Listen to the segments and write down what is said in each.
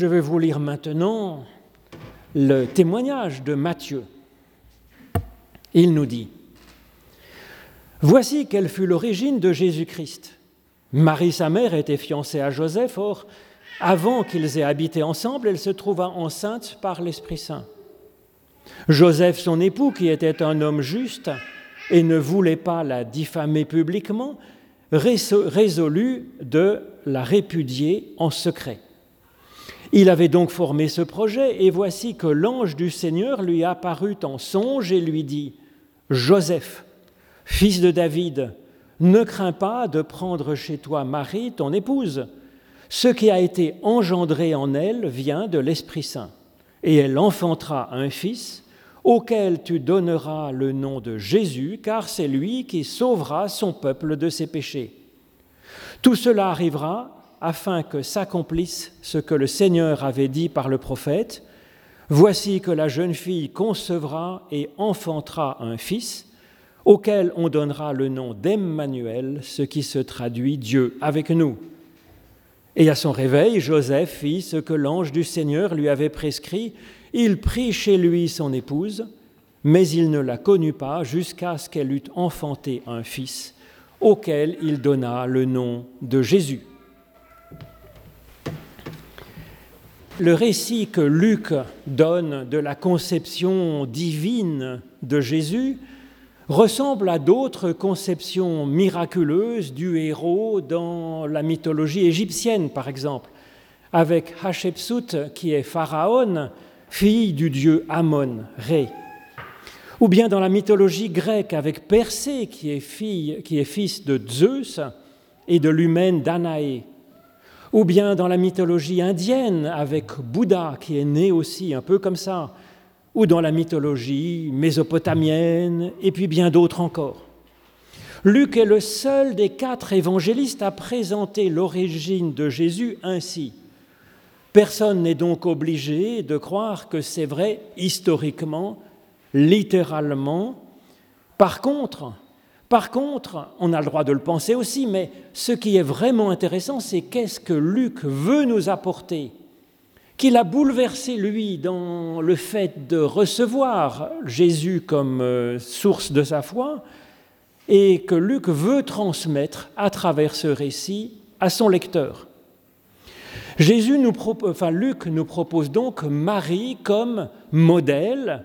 Je vais vous lire maintenant le témoignage de Matthieu. Il nous dit, Voici quelle fut l'origine de Jésus-Christ. Marie, sa mère, était fiancée à Joseph, or, avant qu'ils aient habité ensemble, elle se trouva enceinte par l'Esprit Saint. Joseph, son époux, qui était un homme juste et ne voulait pas la diffamer publiquement, résolut de la répudier en secret. Il avait donc formé ce projet, et voici que l'ange du Seigneur lui apparut en songe et lui dit, Joseph, fils de David, ne crains pas de prendre chez toi Marie, ton épouse. Ce qui a été engendré en elle vient de l'Esprit Saint, et elle enfantera un fils auquel tu donneras le nom de Jésus, car c'est lui qui sauvera son peuple de ses péchés. Tout cela arrivera afin que s'accomplisse ce que le Seigneur avait dit par le prophète. Voici que la jeune fille concevra et enfantera un fils, auquel on donnera le nom d'Emmanuel, ce qui se traduit Dieu avec nous. Et à son réveil, Joseph fit ce que l'ange du Seigneur lui avait prescrit. Il prit chez lui son épouse, mais il ne la connut pas jusqu'à ce qu'elle eût enfanté un fils, auquel il donna le nom de Jésus. Le récit que Luc donne de la conception divine de Jésus ressemble à d'autres conceptions miraculeuses du héros dans la mythologie égyptienne, par exemple, avec Hatshepsut qui est pharaon, fille du dieu Amon, Ré. Ou bien dans la mythologie grecque avec Persée qui est, fille, qui est fils de Zeus et de l'humaine Danaé ou bien dans la mythologie indienne avec Bouddha qui est né aussi un peu comme ça, ou dans la mythologie mésopotamienne, et puis bien d'autres encore. Luc est le seul des quatre évangélistes à présenter l'origine de Jésus ainsi. Personne n'est donc obligé de croire que c'est vrai historiquement, littéralement. Par contre, par contre, on a le droit de le penser aussi, mais ce qui est vraiment intéressant, c'est qu'est-ce que Luc veut nous apporter, qu'il a bouleversé, lui, dans le fait de recevoir Jésus comme euh, source de sa foi, et que Luc veut transmettre à travers ce récit à son lecteur. Jésus nous enfin, Luc nous propose donc Marie comme modèle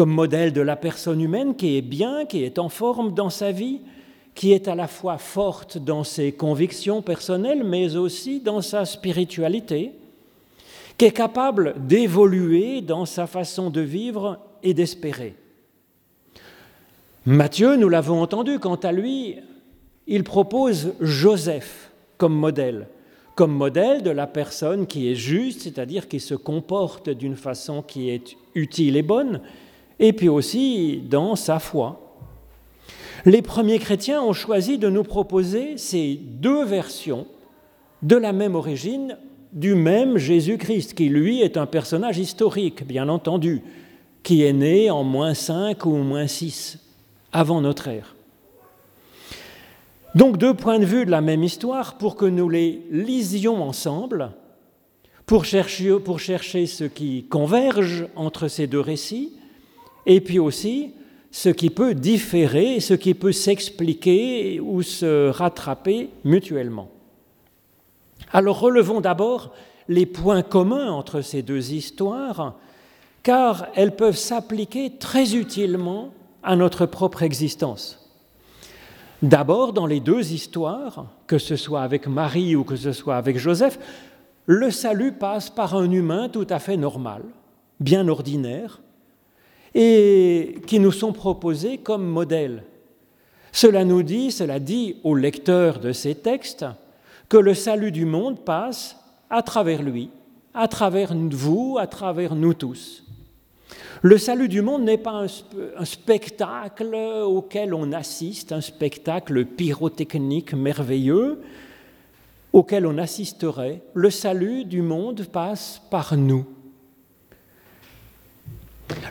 comme modèle de la personne humaine qui est bien, qui est en forme dans sa vie, qui est à la fois forte dans ses convictions personnelles, mais aussi dans sa spiritualité, qui est capable d'évoluer dans sa façon de vivre et d'espérer. Matthieu, nous l'avons entendu, quant à lui, il propose Joseph comme modèle, comme modèle de la personne qui est juste, c'est-à-dire qui se comporte d'une façon qui est utile et bonne, et puis aussi dans sa foi. Les premiers chrétiens ont choisi de nous proposer ces deux versions de la même origine du même Jésus-Christ, qui lui est un personnage historique, bien entendu, qui est né en moins 5 ou moins 6 avant notre ère. Donc deux points de vue de la même histoire pour que nous les lisions ensemble, pour chercher, pour chercher ce qui converge entre ces deux récits, et puis aussi ce qui peut différer, ce qui peut s'expliquer ou se rattraper mutuellement. Alors relevons d'abord les points communs entre ces deux histoires, car elles peuvent s'appliquer très utilement à notre propre existence. D'abord, dans les deux histoires, que ce soit avec Marie ou que ce soit avec Joseph, le salut passe par un humain tout à fait normal, bien ordinaire, et qui nous sont proposés comme modèles. Cela nous dit, cela dit aux lecteurs de ces textes, que le salut du monde passe à travers lui, à travers vous, à travers nous tous. Le salut du monde n'est pas un, spectacle auquel on assiste, un spectacle pyrotechnique merveilleux auquel on assisterait. Le salut du monde passe par nous.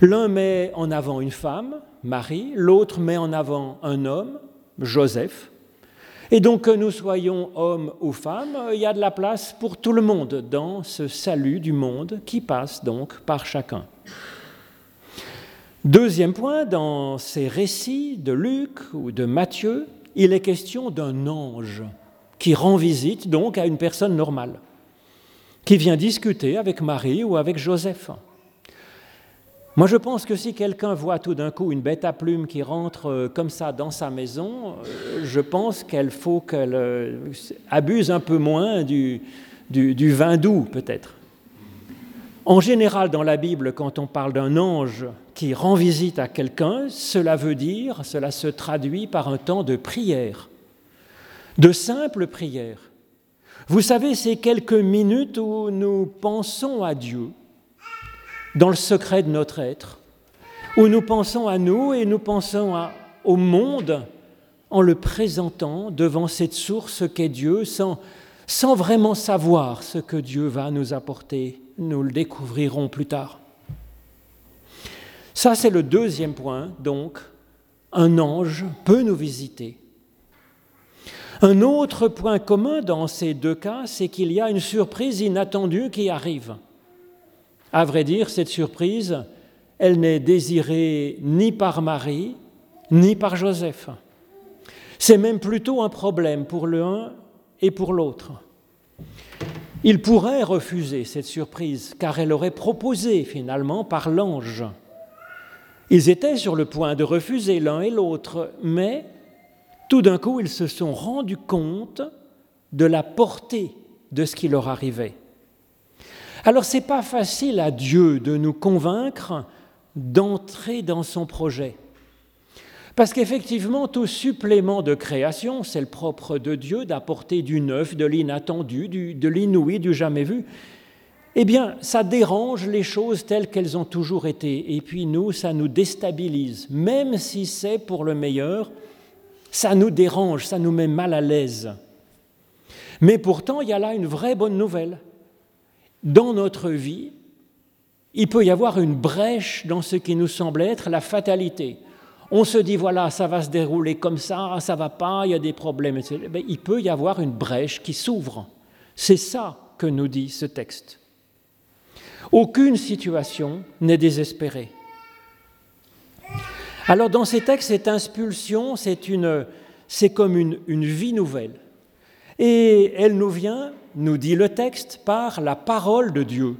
L'un met en avant une femme, Marie, l'autre met en avant un homme, Joseph, Et donc que nous soyons hommes ou femmes, il y a de la place pour tout le monde dans ce salut du monde qui passe donc par chacun. Deuxième point, dans ces récits de Luc ou de Matthieu, il est question d'un ange qui rend visite donc à une personne normale, qui vient discuter avec Marie ou avec Joseph. Moi, je pense que si quelqu'un voit tout d'un coup une bête à plumes qui rentre euh, comme ça dans sa maison, euh, je pense qu'il faut qu'elle euh, abuse un peu moins du, du vin doux, peut-être. En général, dans la Bible, quand on parle d'un ange qui rend visite à quelqu'un, cela veut dire, cela se traduit par un temps de prière, de simple prière. Vous savez, c'est quelques minutes où nous pensons à Dieu, dans le secret de notre être, où nous pensons à nous et nous pensons au monde en le présentant devant cette source qu'est Dieu, sans, sans vraiment savoir ce que Dieu va nous apporter. Nous le découvrirons plus tard. Ça, c'est le deuxième point, donc, un ange peut nous visiter. Un autre point commun dans ces deux cas, c'est qu'il y a une surprise inattendue qui arrive. À vrai dire, cette surprise, elle n'est désirée ni par Marie, ni par Joseph. C'est même plutôt un problème pour l'un et pour l'autre. Il pourrait refuser cette surprise, car elle aurait proposé finalement par l'ange. Ils étaient sur le point de refuser l'un et l'autre, mais tout d'un coup, ils se sont rendus compte de la portée de ce qui leur arrivait. Alors ce n'est pas facile à Dieu de nous convaincre d'entrer dans son projet. Parce qu'effectivement, tout supplément de création, c'est le propre de Dieu d'apporter du neuf, de l'inattendu, de l'inouï, du jamais vu. Eh bien, ça dérange les choses telles qu'elles ont toujours été. Et puis nous, ça nous déstabilise. Même si c'est pour le meilleur, ça nous dérange, ça nous met mal à l'aise. Mais pourtant, il y a là une vraie bonne nouvelle dans notre vie, il peut y avoir une brèche dans ce qui nous semble être la fatalité. On se dit, voilà, ça va se dérouler comme ça, ça va pas, il y a des problèmes, etc. Il peut y avoir une brèche qui s'ouvre. C'est ça que nous dit ce texte. Aucune situation n'est désespérée. Alors dans ces textes, cette impulsion, c'est, comme une vie nouvelle. Et elle nous vient nous dit le texte, par la parole de Dieu.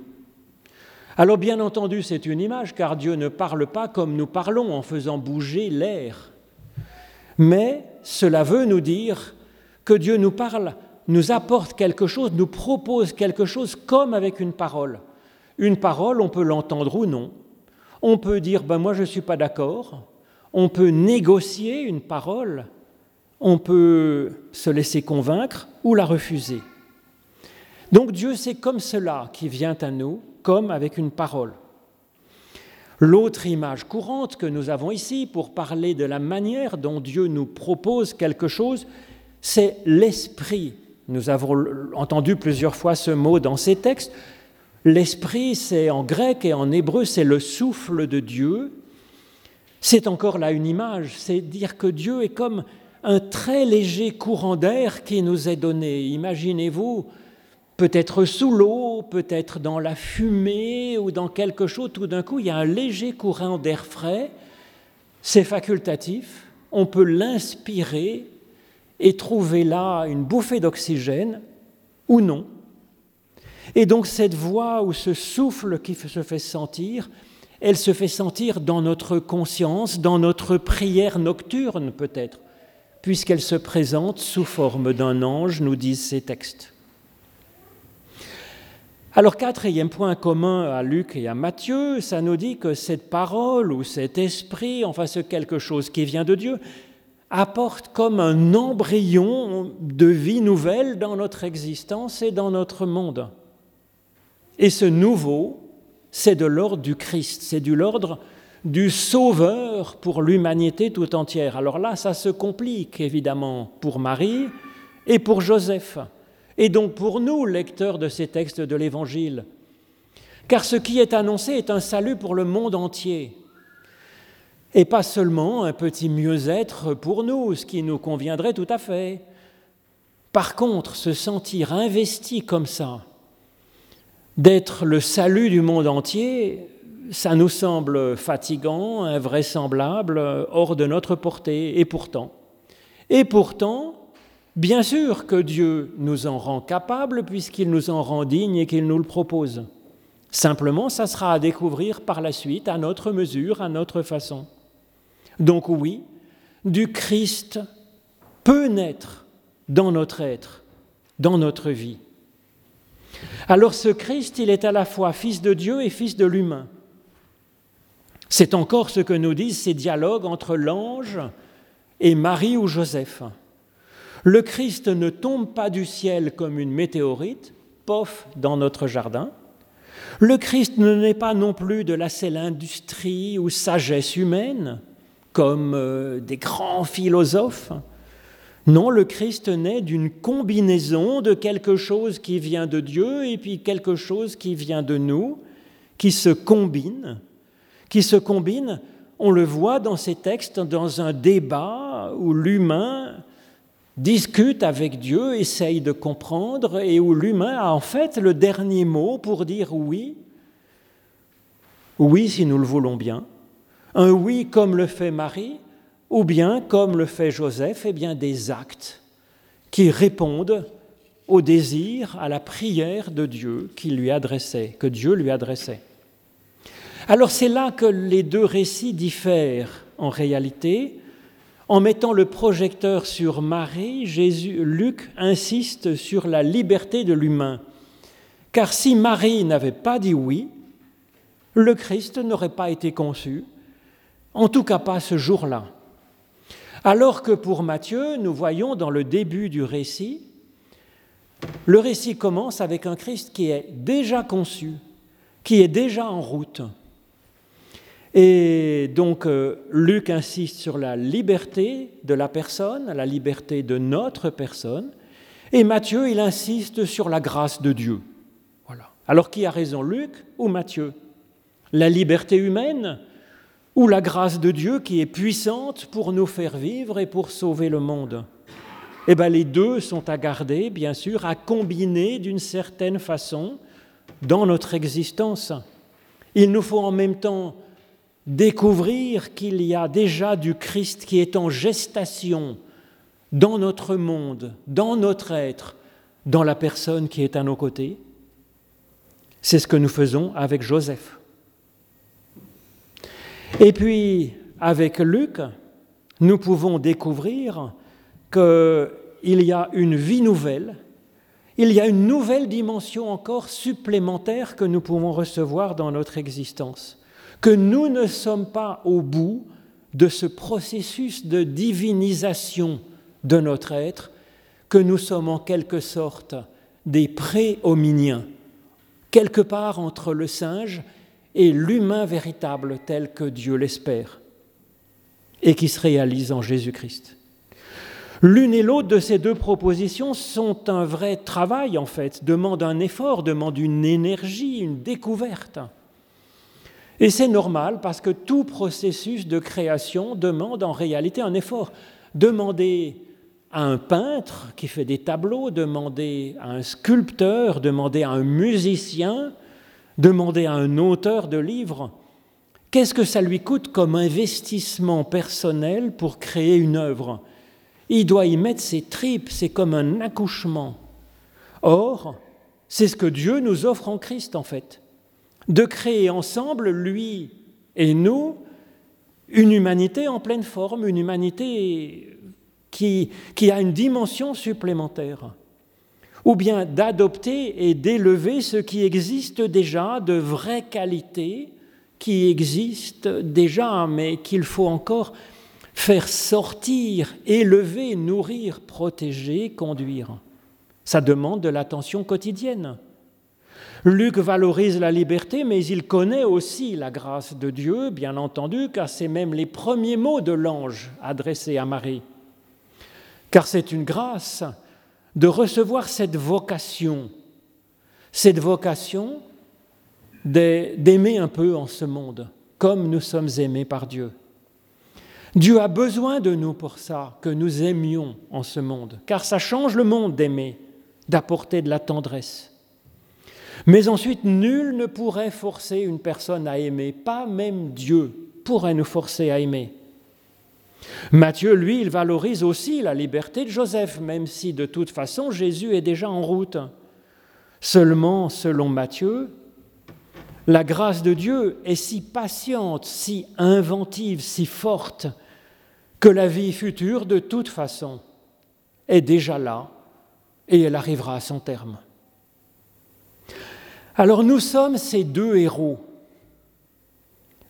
Alors bien entendu, c'est une image, car Dieu ne parle pas comme nous parlons en faisant bouger l'air. Mais cela veut nous dire que Dieu nous parle, nous apporte quelque chose, nous propose quelque chose comme avec une parole. Une parole, on peut l'entendre ou non. On peut dire, ben moi je ne suis pas d'accord. On peut négocier une parole. On peut se laisser convaincre ou la refuser. Donc Dieu, c'est comme cela qui vient à nous, comme avec une parole. L'autre image courante que nous avons ici pour parler de la manière dont Dieu nous propose quelque chose, c'est l'esprit. Nous avons entendu plusieurs fois ce mot dans ces textes. L'esprit, c'est en grec et en hébreu, c'est le souffle de Dieu. C'est encore là une image, c'est dire que Dieu est comme un très léger courant d'air qui nous est donné. Imaginez-vous peut-être sous l'eau, peut-être dans la fumée ou dans quelque chose, tout d'un coup, il y a un léger courant d'air frais, c'est facultatif, on peut l'inspirer et trouver là une bouffée d'oxygène ou non. Et donc cette voix ou ce souffle qui se fait sentir, elle se fait sentir dans notre conscience, dans notre prière nocturne peut-être, puisqu'elle se présente sous forme d'un ange, nous disent ces textes. Alors, quatrième point commun à Luc et à Matthieu, ça nous dit que cette parole ou cet esprit, enfin ce quelque chose qui vient de Dieu, apporte comme un embryon de vie nouvelle dans notre existence et dans notre monde. Et ce nouveau, c'est de l'ordre du Christ, c'est de l'ordre du Sauveur pour l'humanité tout entière. Alors là, ça se complique évidemment pour Marie et pour Joseph et donc pour nous, lecteurs de ces textes de l'Évangile. Car ce qui est annoncé est un salut pour le monde entier, et pas seulement un petit mieux-être pour nous, ce qui nous conviendrait tout à fait, Par contre, se sentir investi comme ça, d'être le salut du monde entier, ça nous semble fatigant, invraisemblable, hors de notre portée, et pourtant. Et pourtant, bien sûr que Dieu nous en rend capables puisqu'il nous en rend dignes et qu'il nous le propose. Simplement, ça sera à découvrir par la suite, à notre mesure, à notre façon. Donc oui, du Christ peut naître dans notre être, dans notre vie. Alors ce Christ, il est à la fois fils de Dieu et fils de l'humain. C'est encore ce que nous disent ces dialogues entre l'ange et Marie ou Joseph. Le Christ ne tombe pas du ciel comme une météorite, pof, dans notre jardin. Le Christ ne naît pas non plus de la seule industrie ou sagesse humaine, comme euh, des grands philosophes. Non, le Christ naît d'une combinaison de quelque chose qui vient de Dieu et puis quelque chose qui vient de nous, qui se combine qui se combinent, on le voit dans ces textes, dans un débat où l'humain discute avec Dieu, essaye de comprendre, et où l'humain a en fait le dernier mot pour dire oui, oui si nous le voulons bien, un oui comme le fait Marie, ou bien comme le fait Joseph, et eh bien des actes qui répondent au désir, à la prière de Dieu qui que Dieu lui adressait. Alors c'est là que les deux récits diffèrent en réalité. En mettant le projecteur sur Marie, Luc insiste sur la liberté de l'humain. Car si Marie n'avait pas dit oui, le Christ n'aurait pas été conçu, en tout cas pas ce jour-là. Alors que pour Matthieu, nous voyons dans le début du récit, le récit commence avec un Christ qui est déjà conçu, qui est déjà en route. Et donc euh, Luc insiste sur la liberté de la personne, la liberté de notre personne, et Matthieu, il insiste sur la grâce de Dieu. Voilà. Alors qui a raison, Luc ou Matthieu? La liberté humaine ou la grâce de Dieu qui est puissante pour nous faire vivre et pour sauver le monde? Eh bien les deux sont à garder, bien sûr, à combiner d'une certaine façon dans notre existence. Il nous faut en même temps découvrir qu'il y a déjà du Christ qui est en gestation dans notre monde, dans notre être, dans la personne qui est à nos côtés. C'est ce que nous faisons avec Joseph. Et puis, avec Luc, nous pouvons découvrir qu'il y a une vie nouvelle, il y a une nouvelle dimension encore supplémentaire que nous pouvons recevoir dans notre existence que nous ne sommes pas au bout de ce processus de divinisation de notre être, que nous sommes en quelque sorte des pré-hominiens, quelque part entre le singe et l'humain véritable tel que Dieu l'espère, et qui se réalise en Jésus-Christ. L'une et l'autre de ces deux propositions sont un vrai travail, en fait, demandent un effort, demandent une énergie, une découverte. Et c'est normal parce que tout processus de création demande en réalité un effort. Demander à un peintre qui fait des tableaux, demander à un sculpteur, demander à un musicien, demander à un auteur de livres, qu'est-ce que ça lui coûte comme investissement personnel pour créer une œuvre? Il doit y mettre ses tripes, c'est comme un accouchement. Or, c'est ce que Dieu nous offre en Christ en fait de créer ensemble, lui et nous, une humanité en pleine forme, une humanité qui, a une dimension supplémentaire, ou bien d'adopter et d'élever ce qui existe déjà de vraie qualité, qui existe déjà, mais qu'il faut encore faire sortir, élever, nourrir, protéger, conduire. Ça demande de l'attention quotidienne. Luc valorise la liberté, mais il connaît aussi la grâce de Dieu, bien entendu, car c'est même les premiers mots de l'ange adressés à Marie. Car c'est une grâce de recevoir cette vocation, cette vocation d'aimer un peu en ce monde, comme nous sommes aimés par Dieu. Dieu a besoin de nous pour ça, que nous aimions en ce monde, car ça change le monde d'aimer, d'apporter de la tendresse. Mais ensuite, nul ne pourrait forcer une personne à aimer, pas même Dieu pourrait nous forcer à aimer. Matthieu, lui, il valorise aussi la liberté de Joseph, même si de toute façon Jésus est déjà en route. Seulement, selon Matthieu, la grâce de Dieu est si patiente, si inventive, si forte, que la vie future, de toute façon, est déjà là et elle arrivera à son terme. Alors nous sommes ces deux héros.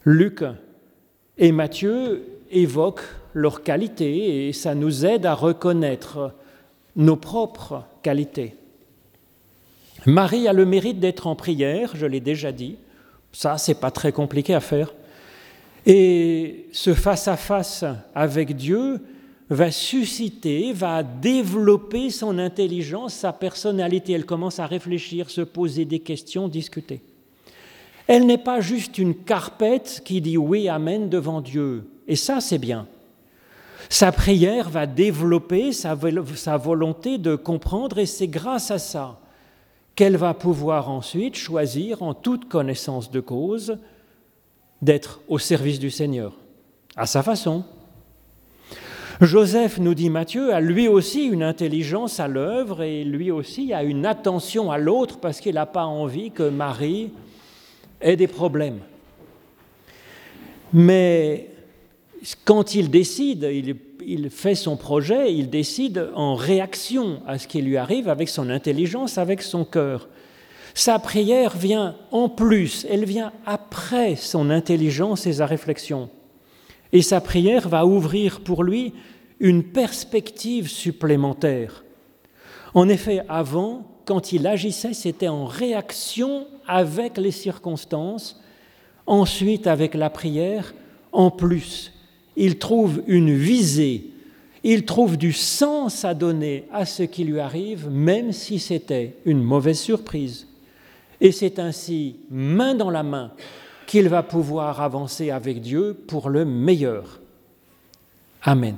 Luc et Matthieu évoquent leurs qualités et ça nous aide à reconnaître nos propres qualités. Marie a le mérite d'être en prière, je l'ai déjà dit. Ça, c'est pas très compliqué à faire. Et ce face-à-face avec Dieu va susciter, va développer son intelligence, sa personnalité. Elle commence à réfléchir, se poser des questions, discuter. Elle n'est pas juste une carpette qui dit oui, amen devant Dieu. Et ça, c'est bien. Sa prière va développer sa, volonté de comprendre et c'est grâce à ça qu'elle va pouvoir ensuite choisir en toute connaissance de cause d'être au service du Seigneur, à sa façon. Joseph, nous dit Matthieu, a lui aussi une intelligence à l'œuvre et lui aussi a une attention à l'autre parce qu'il n'a pas envie que Marie ait des problèmes. Mais quand il décide, il, fait son projet, il décide en réaction à ce qui lui arrive avec son intelligence, avec son cœur. Sa prière vient en plus, elle vient après son intelligence et sa réflexion. Et sa prière va ouvrir pour lui une perspective supplémentaire. En effet, avant, quand il agissait, c'était en réaction avec les circonstances, ensuite avec la prière, en plus. Il trouve une visée, il trouve du sens à donner à ce qui lui arrive, même si c'était une mauvaise surprise. Et c'est ainsi, main dans la main, qu'il va pouvoir avancer avec Dieu pour le meilleur. Amen.